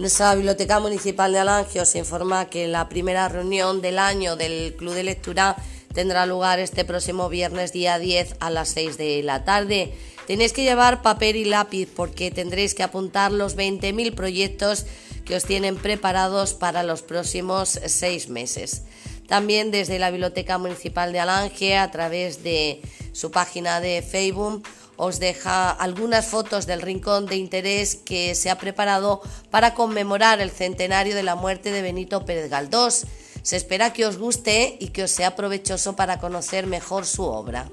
Nuestra Biblioteca Municipal de Alange os informa que la primera reunión del año del Club de Lectura tendrá lugar este próximo viernes día 10 a las 6 de la tarde. Tenéis que llevar papel y lápiz porque tendréis que apuntar los 20.000 proyectos que os tienen preparados para los próximos seis meses. También desde la Biblioteca Municipal de Alange, a través de su página de Facebook, os deja algunas fotos del rincón de interés que se ha preparado para conmemorar el centenario de la muerte de Benito Pérez Galdós. Se espera que os guste y que os sea provechoso para conocer mejor su obra.